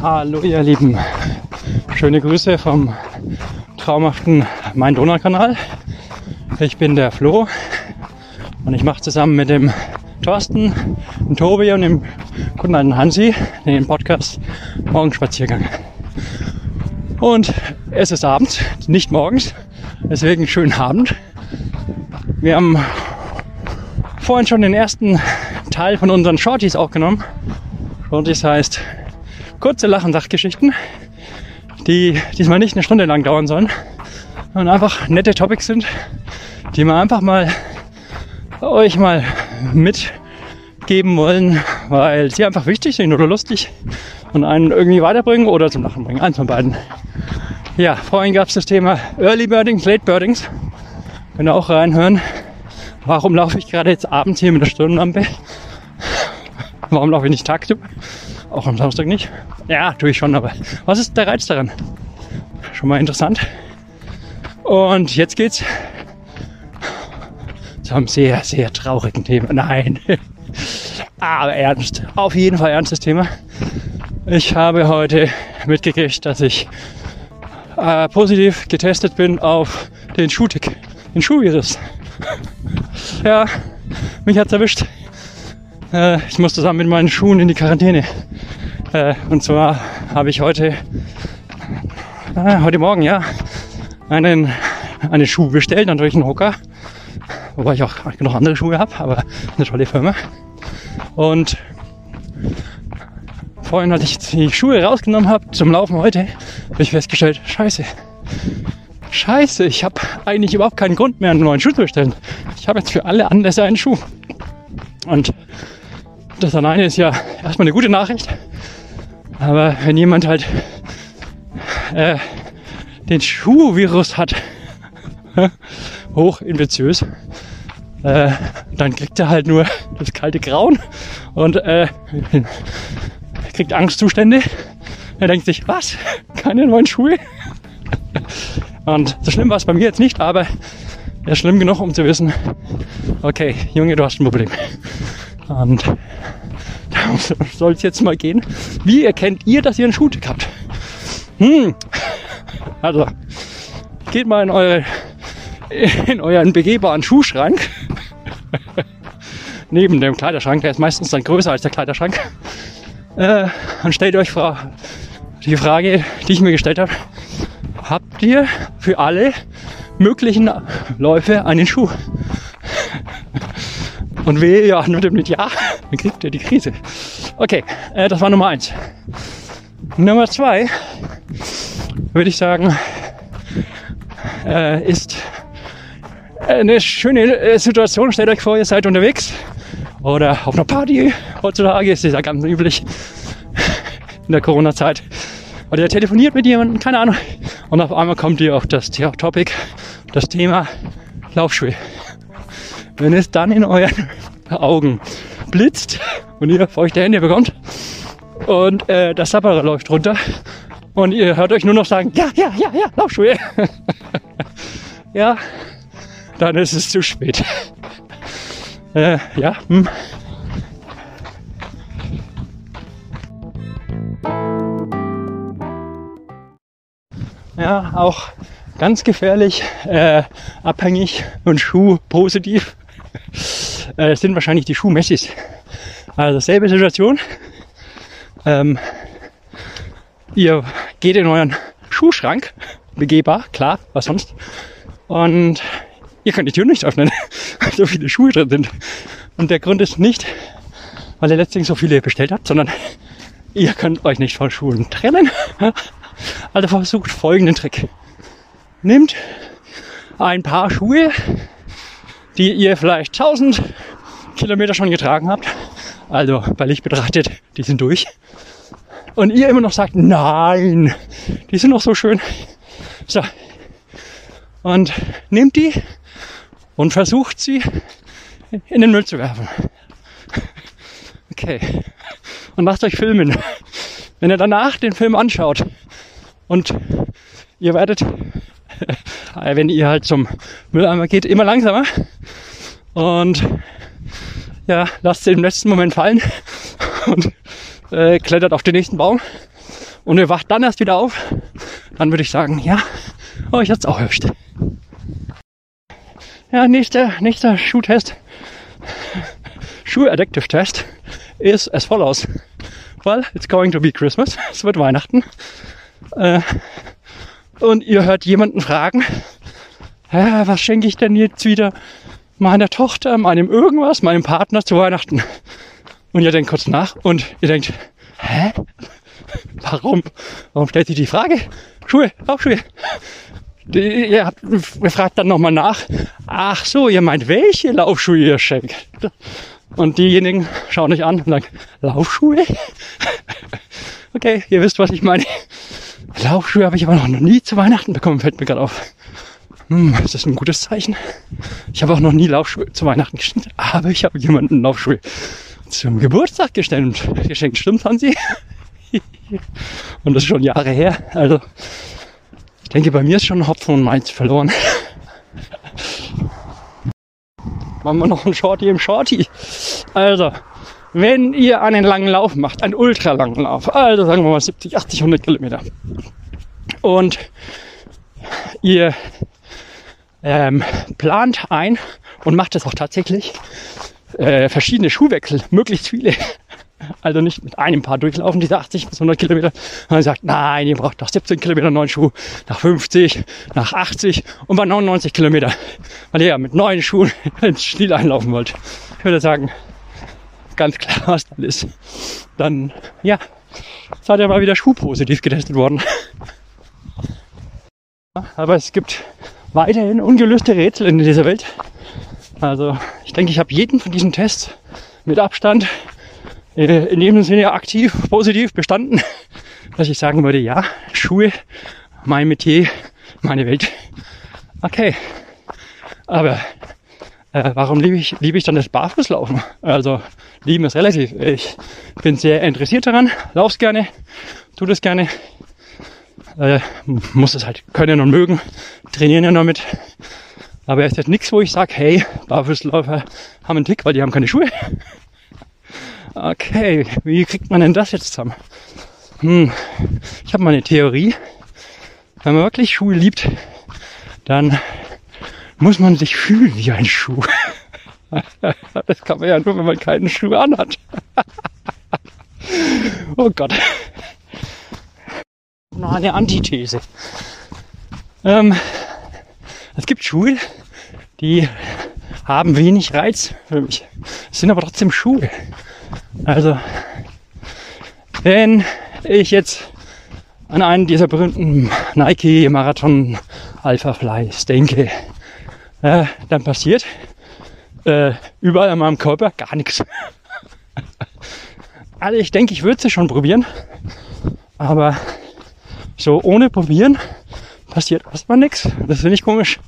Hallo ihr Lieben, schöne Grüße vom traumhaften Main-Donau-Kanal. Ich bin der Flo und ich mache zusammen mit dem Thorsten, dem Tobi und dem guten alten Hansi den Podcast Morgenspaziergang. Und es ist Abend, nicht morgens, deswegen schönen Abend. Wir haben vorhin schon den ersten Teil von unseren Shorties aufgenommen. Shorties heißt kurze Lachen-Sachgeschichten, die diesmal nicht eine Stunde lang dauern sollen, sondern einfach nette Topics sind, die wir einfach mal euch mal mitgeben wollen, weil sie einfach wichtig sind oder lustig und einen irgendwie weiterbringen oder zum Lachen bringen. Eins von beiden. Ja, vorhin gab es das Thema Early Birdings, Late Birdings. Könnt ihr auch reinhören. Warum laufe ich gerade jetzt abends hier mit der Stirnlampe? Warum laufe ich nicht tagsüber? Auch am Samstag nicht? Ja, tue ich schon, aber was ist der Reiz daran? Schon mal interessant. Und jetzt geht's zu einem sehr, sehr traurigen Thema. Nein, aber ernst. Auf jeden Fall ernstes Thema. Ich habe heute mitgekriegt, dass ich äh, positiv getestet bin auf den Schuhtick, den Schuhvirus. ja, mich hat's erwischt. Äh, ich muss zusammen mit meinen Schuhen in die Quarantäne. Äh, und zwar habe ich heute, äh, heute Morgen, ja, einen, einen Schuh bestellt, natürlich einen Hocker. Wobei ich auch noch andere Schuhe habe, aber eine tolle Firma. Und vorhin, als ich die Schuhe rausgenommen habe zum Laufen heute, habe ich festgestellt, scheiße. Scheiße, ich habe eigentlich überhaupt keinen Grund mehr, einen neuen Schuh zu bestellen. Ich habe jetzt für alle Anlässe einen Schuh. Und das alleine ist ja erstmal eine gute Nachricht. Aber wenn jemand halt äh, den Schuhvirus hat, hoch infektiös, äh, dann kriegt er halt nur das kalte Grauen und äh, kriegt Angstzustände. Er denkt sich, was? Keine neuen Schuhe? Und so schlimm war es bei mir jetzt nicht, aber er ist schlimm genug, um zu wissen, okay, Junge, du hast ein Problem. Und darum soll es jetzt mal gehen. Wie erkennt ihr, dass ihr einen Schuhtick habt? Hm. Also, geht mal in, eure, in euren begehbaren Schuhschrank. Neben dem Kleiderschrank, der ist meistens dann größer als der Kleiderschrank. Äh, und stellt euch die Frage, die ich mir gestellt habe. Habt ihr für alle möglichen Läufe einen Schuh? Und wehe, antwortet mit Ja, dann kriegt ihr die Krise. Okay, äh, das war Nummer eins. Nummer zwei, würde ich sagen, äh, ist eine schöne äh, Situation. Stellt euch vor, ihr seid unterwegs oder auf einer Party. Heutzutage ist das ja ganz üblich in der Corona-Zeit. Oder ihr telefoniert mit jemandem, keine Ahnung. Und auf einmal kommt ihr auf das Topic, das Thema Laufschuhe. Wenn es dann in euren Augen blitzt und ihr feuchte Hände bekommt und äh, das Sapperer läuft runter und ihr hört euch nur noch sagen, ja, ja, ja, ja, Laufschuhe. ja, dann ist es zu spät. äh, ja, hm. Ja, auch ganz gefährlich, äh, abhängig und Schuh positiv äh, sind wahrscheinlich die Schuhmessis. Also selbe Situation. Ähm, ihr geht in euren Schuhschrank, begehbar, klar, was sonst. Und ihr könnt die Tür nicht öffnen, weil so viele Schuhe drin sind. Und der Grund ist nicht, weil ihr letztlich so viele bestellt habt, sondern ihr könnt euch nicht von Schuhen trennen. Also versucht folgenden Trick. Nehmt ein paar Schuhe, die ihr vielleicht 1000 Kilometer schon getragen habt. Also bei Licht betrachtet, die sind durch. Und ihr immer noch sagt, nein, die sind noch so schön. So. Und nehmt die und versucht sie in den Müll zu werfen. Okay. Und lasst euch filmen. Wenn ihr danach den Film anschaut und ihr werdet wenn ihr halt zum Mülleimer geht, immer langsamer. Und ja, lasst sie im letzten Moment fallen und äh, klettert auf den nächsten Baum und ihr wacht dann erst wieder auf, dann würde ich sagen, ja, oh, ich hat's auch erwischt. Ja, nächster, nächster Schuhtest, Schuh-Addictive-Test ist as follows. Well, it's going to be Christmas. Es wird Weihnachten. Äh, und ihr hört jemanden fragen, Hä, was schenke ich denn jetzt wieder meiner Tochter, meinem irgendwas, meinem Partner zu Weihnachten? Und ihr denkt kurz nach und ihr denkt, hä? Warum? Warum stellt sich die Frage? Schuhe, Laufschuhe. Ihr, habt, ihr fragt dann nochmal nach. Ach so, ihr meint, welche Laufschuhe ihr schenkt. Und diejenigen schauen euch an und sagen, Laufschuhe? Okay, ihr wisst, was ich meine. Laufschuhe habe ich aber noch nie zu Weihnachten bekommen, fällt mir gerade auf. Hm, ist das ein gutes Zeichen? Ich habe auch noch nie Laufschuhe zu Weihnachten geschenkt, aber ich habe jemanden Laufschuhe zum Geburtstag geschenkt. Geschenkt, stimmt, Hansi? und das ist schon Jahre her. Also, ich denke, bei mir ist schon Hopfen und Mainz verloren. Machen wir noch einen Shorty im Shorty. Also, wenn ihr einen langen Lauf macht, einen ultralangen Lauf, also sagen wir mal 70, 80, 100 Kilometer, und ihr ähm, plant ein und macht es auch tatsächlich, äh, verschiedene Schuhwechsel, möglichst viele. Also nicht mit einem Paar durchlaufen, diese 80 bis 100 Kilometer. Dann sagt, nein, ihr braucht nach 17 Kilometer neuen Schuh, nach 50, nach 80 und bei 99 Kilometer, weil ihr ja mit neuen Schuhen ins Stil einlaufen wollt. Ich würde sagen, ganz klar, was das ist. Dann, ja, seid ihr mal wieder schuhpositiv getestet worden. Aber es gibt weiterhin ungelöste Rätsel in dieser Welt. Also ich denke, ich habe jeden von diesen Tests mit Abstand äh, in dem Sinne aktiv, positiv bestanden, dass ich sagen würde, ja, Schuhe, mein Metier, meine Welt. Okay. Aber äh, warum liebe ich, liebe ich dann das Barfußlaufen? Also lieben ist relativ. Ich bin sehr interessiert daran, lauf's gerne, tut es gerne. Äh, muss es halt können und mögen, trainieren ja noch mit. Aber es ist jetzt nichts, wo ich sage, hey, Barfußläufer haben einen Tick, weil die haben keine Schuhe. Okay, wie kriegt man denn das jetzt zusammen? Hm, ich habe mal eine Theorie. Wenn man wirklich Schuhe liebt, dann muss man sich fühlen wie ein Schuh. Das kann man ja nur, wenn man keinen Schuh anhat. Oh Gott. Noch eine Antithese. Ähm, es gibt Schuhe, die haben wenig Reiz für mich. Sind aber trotzdem Schuhe. Also, wenn ich jetzt an einen dieser berühmten Nike Marathon Alpha Flies denke, äh, dann passiert äh, überall an meinem Körper gar nichts. Also ich denke, ich würde sie schon probieren, aber so ohne probieren passiert erstmal nichts. Das finde ich komisch.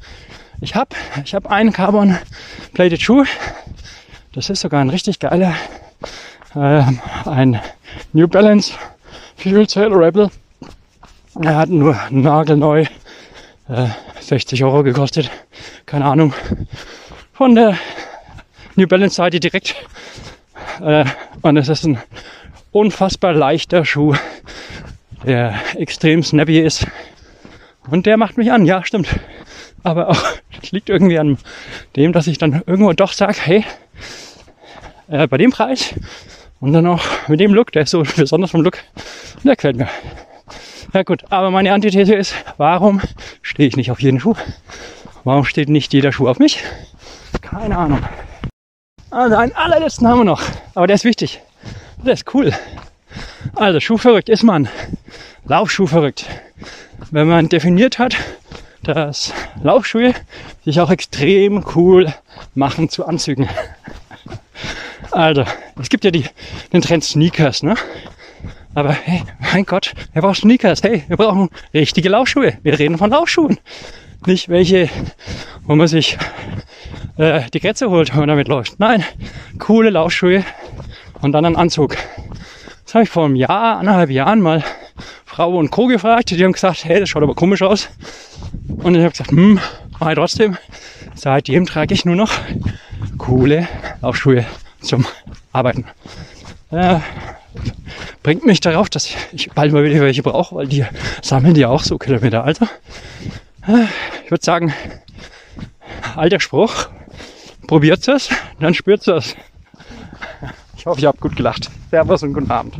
Ich habe ich hab einen Carbon Plated Shoe. Das ist sogar ein richtig geiler, äh, ein New Balance Fuel Cell Rebel. Er hat nur nagelneu äh, 60 Euro gekostet. Keine Ahnung. Von der New Balance Seite direkt. Äh, und es ist ein unfassbar leichter Schuh, der extrem snappy ist. Und der macht mich an, ja, stimmt. Aber auch, das liegt irgendwie an dem, dass ich dann irgendwo doch sage, hey, äh, bei dem Preis und dann auch mit dem Look, der ist so besonders vom Look, der gefällt mir. Ja gut, aber meine Antithese ist, warum stehe ich nicht auf jeden Schuh? Warum steht nicht jeder Schuh auf mich? Keine Ahnung. Also einen allerletzten haben wir noch, aber der ist wichtig. Der ist cool. Also Schuhverrückt ist man. Laufschuhverrückt. Wenn man definiert hat, dass Laufschuhe sich auch extrem cool machen zu Anzügen. Also, es gibt ja die, den Trend Sneakers, ne? Aber hey, mein Gott, wer braucht Sneakers? Hey, wir brauchen richtige Laufschuhe. Wir reden von Laufschuhen. Nicht welche, wo man sich äh, die Grätze holt, wenn man damit läuft. Nein, coole Laufschuhe und dann ein Anzug. Das habe ich vor einem Jahr, anderthalb Jahren mal Frau und Co. gefragt. Die haben gesagt, hey, das schaut aber komisch aus. Und ich habe gesagt, hm, ich trotzdem. Seitdem trage ich nur noch coole Laufschuhe zum Arbeiten. Äh, bringt mich darauf, dass ich bald mal wieder welche brauche, weil die sammeln die auch so Kilometer. Also, ich würde sagen, alter Spruch, probiert es, dann spürt es. Ich hoffe, ihr habt gut gelacht. Servus und guten Abend.